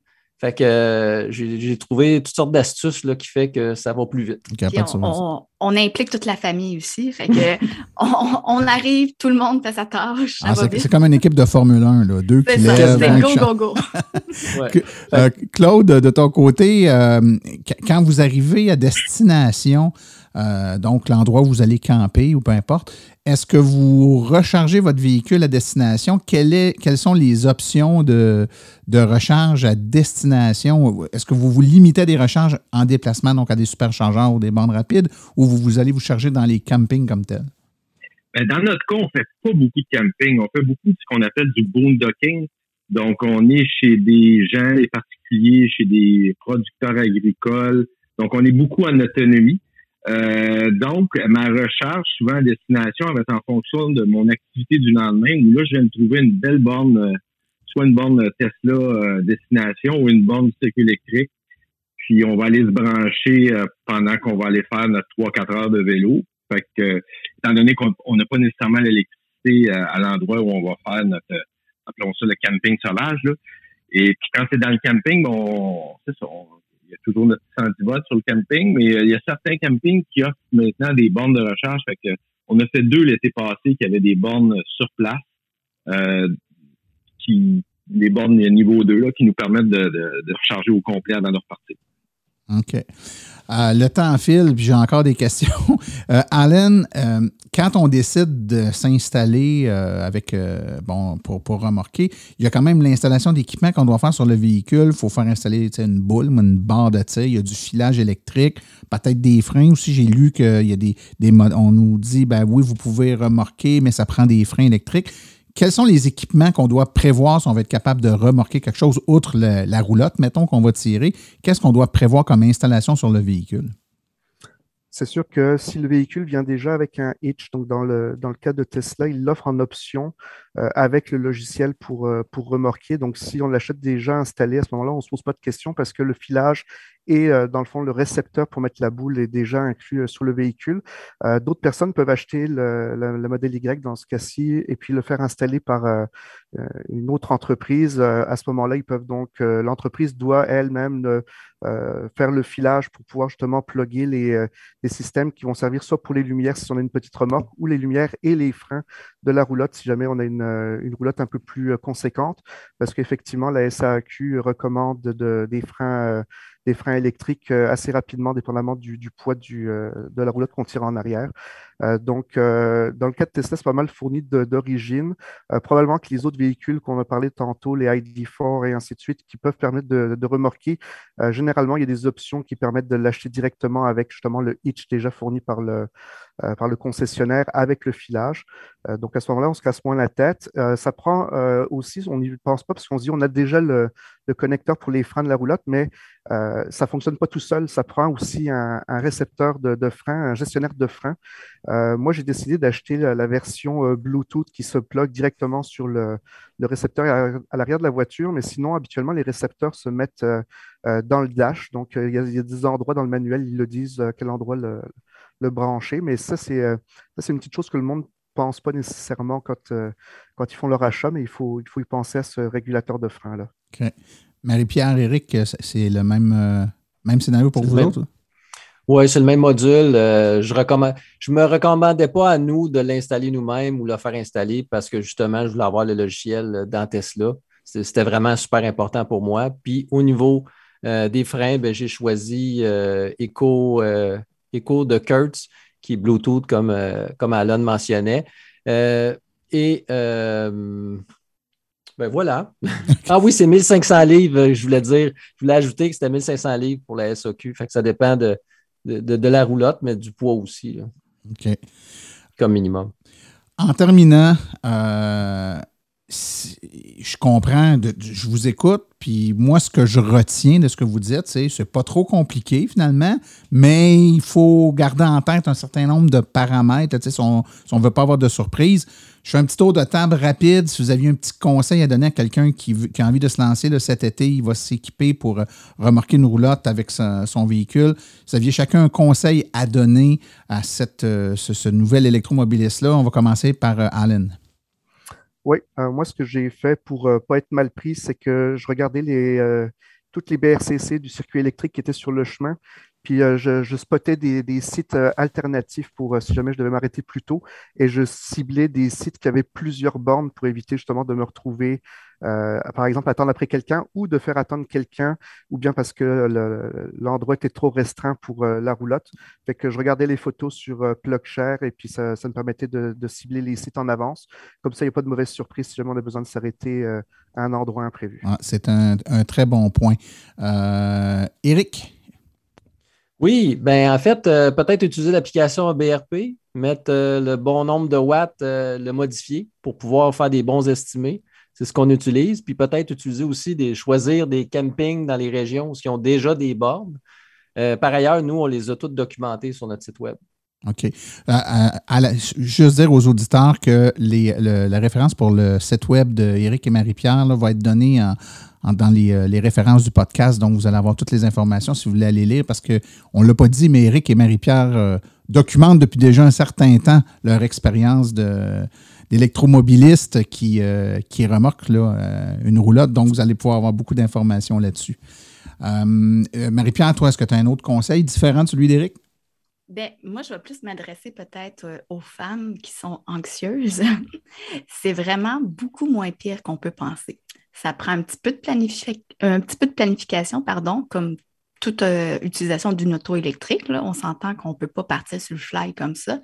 Fait que euh, j'ai trouvé toutes sortes d'astuces là, qui fait que ça va plus vite. Puis on, on- on implique toute la famille aussi. Fait que on, on arrive, tout le monde fait sa tâche. Ah, c'est comme une équipe de Formule 1, là. deux qui lèvent. c'est un go, go, go. Que- euh, Claude, de ton côté, euh, qu- quand vous arrivez à destination, euh, donc l'endroit où vous allez camper ou peu importe, est-ce que vous rechargez votre véhicule à destination? Quelle est- quelles sont les options de, recharge à destination? Est-ce que vous vous limitez à des recharges en déplacement, donc à des superchargeurs ou des bandes rapides, ou vous, vous allez vous charger dans les campings comme tel? Ben, dans notre cas, on fait pas beaucoup de camping. On fait beaucoup de ce qu'on appelle du boondocking. Donc, on est chez des gens, des particuliers, chez des producteurs agricoles. Donc, on est beaucoup en autonomie. Euh, donc, ma recharge, souvent à destination, va être en fonction de mon activité du lendemain. Où là, je viens de trouver une belle borne, euh, soit une borne Tesla euh, destination ou une borne cycle électrique. Puis, on va aller se brancher pendant qu'on va aller faire notre 3-4 heures de vélo. Fait que, étant donné qu'on on n'a pas nécessairement l'électricité à l'endroit où on va faire notre, appelons ça le camping sauvage, là. Et puis quand c'est dans le camping, bon, c'est ça, y a toujours notre 110 volts sur le camping, mais euh, il y a certains campings qui offrent maintenant des bornes de recharge. Fait que, on a fait deux l'été passé qui avaient des bornes sur place, euh, qui, les bornes niveau 2, là, qui nous permettent de, de- de recharger au complet avant de repartir. OK. Euh, le temps file, puis j'ai encore des questions. Euh, Alan, euh, quand on décide de s'installer avec, bon, pour, pour remorquer, il y a quand même l'installation d'équipement qu'on doit faire sur le véhicule. Il faut faire installer une boule, une barre de tir, il y a du filage électrique, peut-être des freins aussi. J'ai lu qu'il y a des, des. On nous dit, ben oui, vous pouvez remorquer, mais ça prend des freins électriques. Quels sont les équipements qu'on doit prévoir si on va être capable de remorquer quelque chose outre la roulotte, mettons qu'on va tirer? Qu'est-ce qu'on doit prévoir comme installation sur le véhicule? C'est sûr que si le véhicule vient déjà avec un hitch, donc dans le, dans le cas de Tesla, il l'offre en option avec le logiciel pour, euh, pour remorquer. Donc, si on l'achète déjà installé, à ce moment-là, on ne se pose pas de questions parce que le filage et, euh, dans le fond, le récepteur pour mettre la boule est déjà inclus euh, sur le véhicule. Euh, D'autres personnes peuvent acheter le, le- le modèle Y dans ce cas-ci et puis le faire installer par euh, euh, une autre entreprise. Euh, à ce moment-là, ils peuvent donc, euh, l'entreprise doit elle-même euh, euh, faire le filage pour pouvoir justement plugger les, euh, les systèmes qui vont servir soit pour les lumières si on a une petite remorque ou les lumières et les freins de la roulotte si jamais on a une, euh, une roulotte un peu plus euh, conséquente parce qu'effectivement la SAQ recommande de- des freins euh, des freins électriques euh, assez rapidement, dépendamment du, poids euh, de la roulotte qu'on tire en arrière. Euh, donc, dans le cas de Tesla, c'est pas mal fourni d'origine. Probablement que les autres véhicules qu'on a parlé tantôt, les ID4 et ainsi de suite, qui peuvent permettre de, de remorquer, généralement, il y a des options qui permettent de l'acheter directement avec justement le hitch déjà fourni par le, par le concessionnaire avec le filage. Donc, à ce moment-là, on se casse moins la tête. Ça prend aussi, on n'y pense pas parce qu'on se dit on a déjà le, connecteur pour les freins de la roulotte, mais euh, ça ne fonctionne pas tout seul. Ça prend aussi un, récepteur de, frein, un gestionnaire de frein. Euh, moi, j'ai décidé d'acheter la, version Bluetooth qui se plug directement sur le, récepteur à, l'arrière de la voiture, mais sinon, habituellement, les récepteurs se mettent dans le dash. Donc, il y, a des endroits dans le manuel, ils le disent quel endroit le, brancher, mais ça, c'est une petite chose que le monde pense pas nécessairement quand, euh, quand ils font leur achat, mais il faut, il faut y penser à ce régulateur de frein-là. OK. Marie-Pierre, Eric, c'est le même, euh, même scénario pour vous autres? Oui, c'est le même module. Euh, je ne je me recommandais pas à nous de l'installer nous-mêmes ou le faire installer parce que justement, je voulais avoir le logiciel dans Tesla. C'était vraiment super important pour moi. Puis au niveau des freins, ben, j'ai choisi Echo, Echo de Kurtz qui est Bluetooth, comme, euh, comme Alan mentionnait. Euh, et euh, ben voilà. ah oui, c'est 1500 livres, je voulais dire. Je voulais ajouter que c'était 1500 livres pour la SOQ. Fait que ça dépend de, de, la roulotte, mais du poids aussi. OK. Comme minimum. En terminant, je comprends, je vous écoute, puis moi, ce que je retiens de ce que vous dites, c'est c'est pas trop compliqué finalement, mais il faut garder en tête un certain nombre de paramètres, si on ne veut pas avoir de surprise. Je fais un petit tour de table rapide. Si vous aviez un petit conseil à donner à quelqu'un qui, a envie de se lancer cet été, il va s'équiper pour euh, remorquer une roulotte avec son, véhicule. Si vous aviez chacun un conseil à donner à cette, euh, ce, nouvel électromobiliste-là, on va commencer par euh, Alan. Oui, euh, moi, ce que j'ai fait pour ne euh, pas être mal pris, c'est que je regardais les, euh, toutes les BRCC du circuit électrique qui étaient sur le chemin. Puis je, je, spottais des, sites alternatifs pour si jamais je devais m'arrêter plus tôt. Et je ciblais des sites qui avaient plusieurs bornes pour éviter justement de me retrouver euh, par exemple, attendre après quelqu'un ou de faire attendre quelqu'un, ou bien parce que l'endroit était trop restreint pour euh, la roulotte. Fait que je regardais les photos sur euh, PlugShare et puis ça, me permettait de, cibler les sites en avance. Comme ça, il n'y a pas de mauvaise surprise si jamais on a besoin de s'arrêter à un endroit imprévu. Ah, c'est un, très bon point. Eric? Oui, ben en fait, peut-être utiliser l'application BRP, mettre le bon nombre de watts, le modifier pour pouvoir faire des bons estimés c'est ce qu'on utilise. Puis peut-être utiliser aussi des, choisir des campings dans les régions qui ont déjà des bornes. Euh, par ailleurs, nous, on les a toutes documentées sur notre site Web. OK. Euh, euh, juste dire aux auditeurs que la référence pour le site Web d'Éric et Marie-Pierre va être donnée dans les, références du podcast. Donc, vous allez avoir toutes les informations si vous voulez aller lire parce qu'on ne l'a pas dit, mais Éric et Marie-Pierre documentent depuis déjà un certain temps leur expérience de d'électromobilistes qui, euh, qui remorquent là, euh, une roulotte. Donc, vous allez pouvoir avoir beaucoup d'informations là-dessus. Euh, Marie-Pierre, toi, est-ce que tu as un autre conseil différent de celui d'Éric? Bien, moi, je vais plus m'adresser peut-être aux femmes qui sont anxieuses. C'est vraiment beaucoup moins pire qu'on peut penser. Ça prend un petit peu de, un petit peu de planification, pardon, comme toute utilisation d'une auto électrique. Là. On s'entend qu'on ne peut pas partir sur le fly comme ça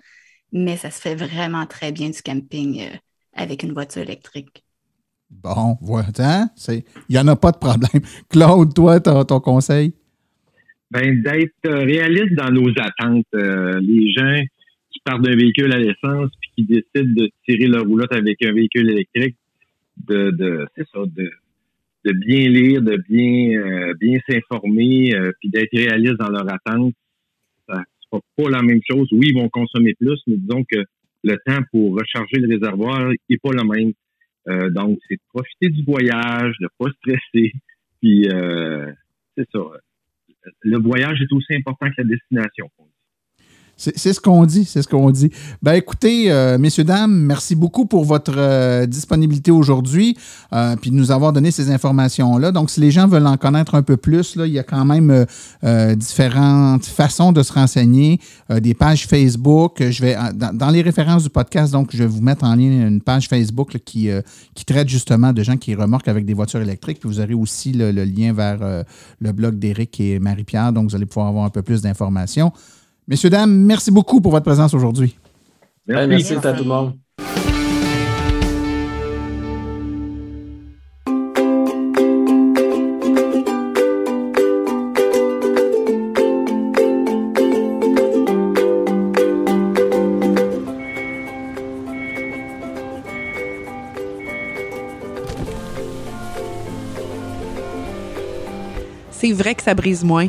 mais ça se fait vraiment très bien du camping euh, avec une voiture électrique. Bon, voilà, hein? il n'y en a pas de problème. Claude, toi, ton conseil? Ben, d'être euh, réaliste dans nos attentes. Euh, les gens qui partent d'un véhicule à l'essence puis qui décident de tirer leur roulotte avec un véhicule électrique, de, de c'est ça, de, de bien lire, de bien, bien s'informer, puis d'être réaliste dans leurs attentes pas la même chose. Oui, ils vont consommer plus, mais disons que le temps pour recharger le réservoir n'est pas le même. Euh, donc, c'est de profiter du voyage, de pas stresser. Puis, euh, c'est ça. Le voyage est aussi important que la destination. C'est ce qu'on dit, c'est ce qu'on dit. Ben écoutez, euh, messieurs, dames, merci beaucoup pour votre euh, disponibilité aujourd'hui, euh, puis de nous avoir donné ces informations-là. Donc, si les gens veulent en connaître un peu plus, là, il y a quand même différentes façons de se renseigner, des pages Facebook. Je vais dans, les références du podcast, donc je vais vous mettre en ligne une page Facebook qui, traite justement de gens qui remorquent avec des voitures électriques. Puis vous aurez aussi le lien vers le blog d'Éric et Marie-Pierre, donc vous allez pouvoir avoir un peu plus d'informations. Messieurs, dames, merci beaucoup pour votre présence aujourd'hui. Merci, merci à tout le monde. C'est vrai que ça brise moins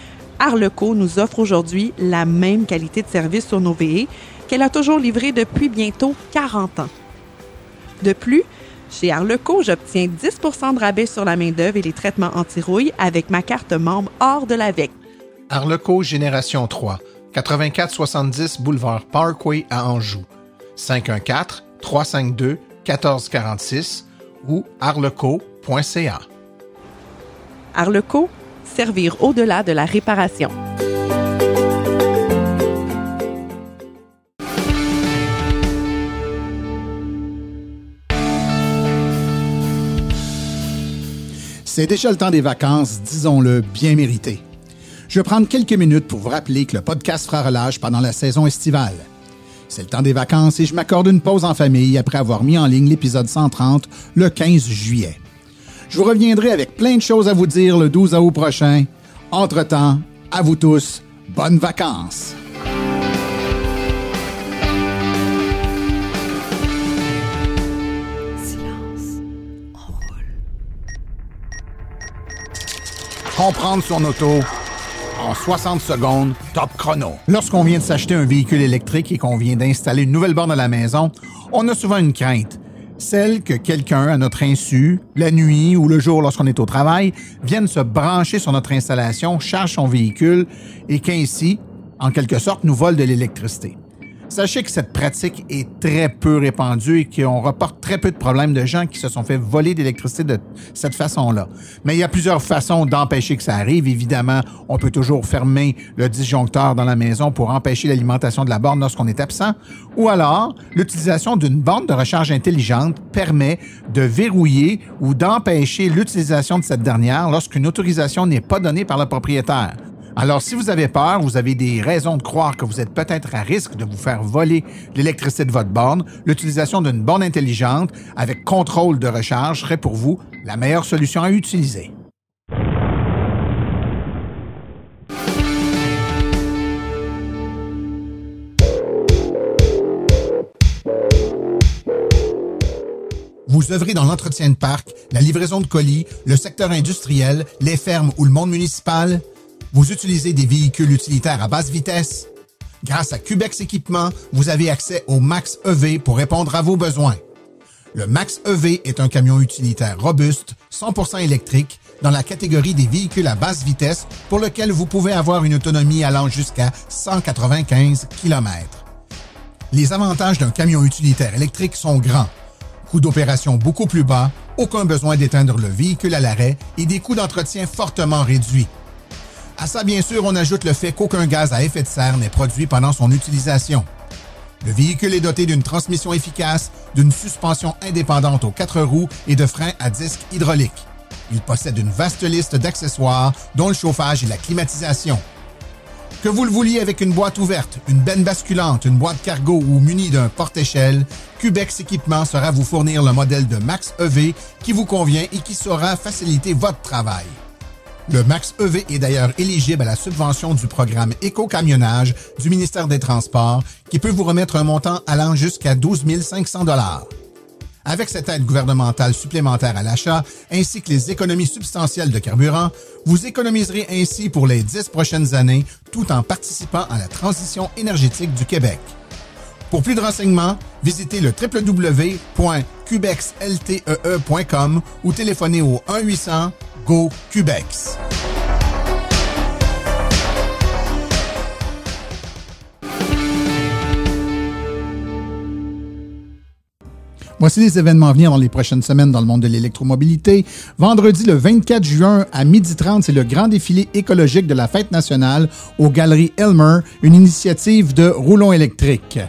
Arleco nous offre aujourd'hui la même qualité de service sur nos VE qu'elle a toujours livré depuis bientôt 40 ans. De plus, chez Arleco, j'obtiens 10% de rabais sur la main-d'œuvre et les traitements anti-rouille avec ma carte membre hors de la VEC. Arleco Génération 3, 8470 boulevard Parkway à Anjou. 514 352 1446 ou arleco.ca. Arleco, au-delà de la réparation. C'est déjà le temps des vacances, disons-le, bien mérité. Je vais prendre quelques minutes pour vous rappeler que le podcast fera relâche pendant la saison estivale. C'est le temps des vacances et je m'accorde une pause en famille après avoir mis en ligne l'épisode 130 le 15 juillet. Je vous reviendrai avec plein de choses à vous dire le 12 août prochain. Entre-temps, à vous tous, bonnes vacances! comprendre son auto en 60 secondes, top chrono. Lorsqu'on vient de s'acheter un véhicule électrique et qu'on vient d'installer une nouvelle borne à la maison, on a souvent une crainte. Celle que quelqu'un, à notre insu, la nuit ou le jour lorsqu'on est au travail, vienne se brancher sur notre installation, charge son véhicule et qu'ainsi, en quelque sorte, nous vole de l'électricité. Sachez que cette pratique est très peu répandue et qu'on reporte très peu de problèmes de gens qui se sont fait voler d'électricité de cette façon-là. Mais il y a plusieurs façons d'empêcher que ça arrive. Évidemment, on peut toujours fermer le disjoncteur dans la maison pour empêcher l'alimentation de la borne lorsqu'on est absent. Ou alors, l'utilisation d'une borne de recharge intelligente permet de verrouiller ou d'empêcher l'utilisation de cette dernière lorsqu'une autorisation n'est pas donnée par le propriétaire. Alors, si vous avez peur, vous avez des raisons de croire que vous êtes peut-être à risque de vous faire voler l'électricité de votre borne, l'utilisation d'une borne intelligente avec contrôle de recharge serait pour vous la meilleure solution à utiliser. Vous œuvrez dans l'entretien de parc, la livraison de colis, le secteur industriel, les fermes ou le monde municipal? Vous utilisez des véhicules utilitaires à basse vitesse? Grâce à Cubex Équipement, vous avez accès au Max EV pour répondre à vos besoins. Le Max EV est un camion utilitaire robuste, 100% électrique, dans la catégorie des véhicules à basse vitesse pour lequel vous pouvez avoir une autonomie allant jusqu'à 195 km. Les avantages d'un camion utilitaire électrique sont grands. Coût d'opération beaucoup plus bas, aucun besoin d'éteindre le véhicule à l'arrêt et des coûts d'entretien fortement réduits. À ça, bien sûr, on ajoute le fait qu'aucun gaz à effet de serre n'est produit pendant son utilisation. Le véhicule est doté d'une transmission efficace, d'une suspension indépendante aux quatre roues et de freins à disque hydraulique. Il possède une vaste liste d'accessoires, dont le chauffage et la climatisation. Que vous le vouliez avec une boîte ouverte, une benne basculante, une boîte cargo ou muni d'un porte-échelle, Cubex Équipement sera vous fournir le modèle de Max EV qui vous convient et qui saura faciliter votre travail. Le Max EV est d'ailleurs éligible à la subvention du programme Éco-camionnage du ministère des Transports qui peut vous remettre un montant allant jusqu'à 12 500 Avec cette aide gouvernementale supplémentaire à l'achat ainsi que les économies substantielles de carburant, vous économiserez ainsi pour les 10 prochaines années tout en participant à la transition énergétique du Québec. Pour plus de renseignements, visitez le www.cubexltee.com ou téléphonez au 1 800 Voici les événements à venir dans les prochaines semaines dans le monde de l'électromobilité. Vendredi le 24 juin à 12h30, c'est le grand défilé écologique de la fête nationale aux Galeries Elmer, une initiative de Roulons électriques.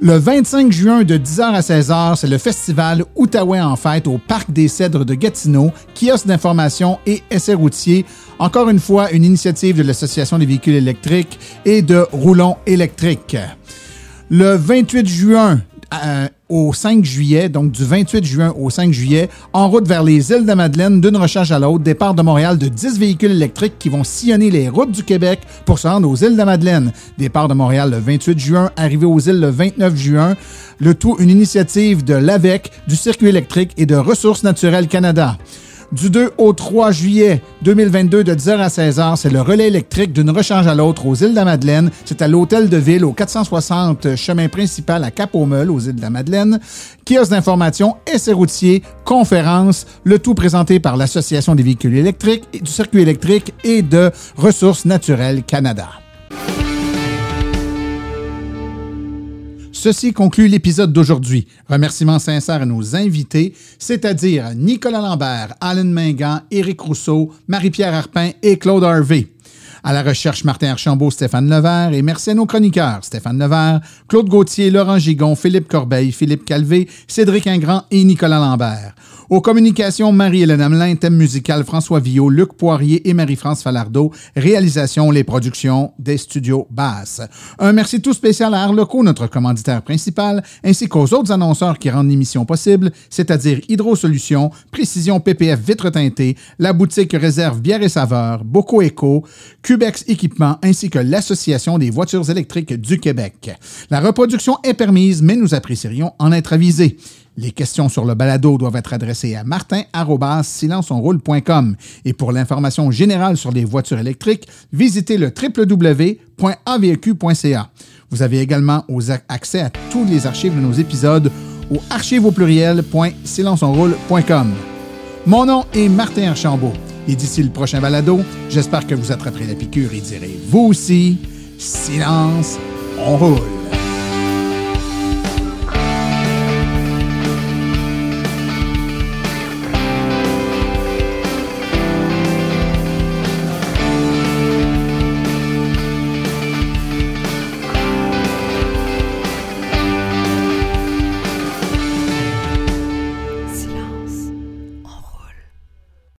Le 25 juin de 10h à 16h, c'est le festival Outaouais en fête au Parc des Cèdres de Gatineau, kiosque d'information et essais routiers. Encore une fois, une initiative de l'Association des véhicules électriques et de Roulons électriques. Le 28 juin euh, au 5 juillet, donc du 28 juin au 5 juillet, en route vers les îles de Madeleine, d'une recherche à l'autre, départ de Montréal de 10 véhicules électriques qui vont sillonner les routes du Québec pour se rendre aux îles de Madeleine. Départ de Montréal le 28 juin, arrivé aux îles le 29 juin. Le tout, une initiative de l'AVEC, du Circuit électrique et de Ressources naturelles Canada. Du 2 au 3 juillet 2022, de 10h à 16h, c'est le relais électrique d'une rechange à l'autre aux îles de la Madeleine. C'est à l'hôtel de ville au 460 chemin principal à Cap-aux-Meules aux îles de la Madeleine. Kiosque d'information, essais routiers, conférences, le tout présenté par l'Association des véhicules électriques, du circuit électrique et de Ressources naturelles Canada. Ceci conclut l'épisode d'aujourd'hui. Remerciements sincères à nos invités, c'est-à-dire Nicolas Lambert, Alan Mingan, Éric Rousseau, Marie-Pierre Arpin et Claude Harvey. À la recherche, Martin Archambault, Stéphane Levert et merci à nos chroniqueurs, Stéphane Levert, Claude Gauthier, Laurent Gigon, Philippe Corbeil, Philippe Calvé, Cédric Ingrand et Nicolas Lambert. Aux communications, Marie-Hélène Hamelin, thème musical François Villot, Luc Poirier et Marie-France Falardeau. Réalisation, les productions des studios Basses. Un merci tout spécial à Arleco, notre commanditaire principal, ainsi qu'aux autres annonceurs qui rendent l'émission possible, c'est-à-dire Hydro Solutions, Précision PPF Vitre teintée, la boutique Réserve Bière et Saveurs, Boco Eco, Cubex Équipement, ainsi que l'Association des voitures électriques du Québec. La reproduction est permise, mais nous apprécierions en être avisés. Les questions sur le balado doivent être adressées à martin.silenceonroule.com. Et pour l'information générale sur les voitures électriques, visitez le www.avq.ca. Vous avez également accès à tous les archives de nos épisodes au archive au pluriel.silenceonroule.com. Mon nom est Martin Archambault. Et d'ici le prochain balado, j'espère que vous attraperez la piqûre et direz, vous aussi, silence, on roule.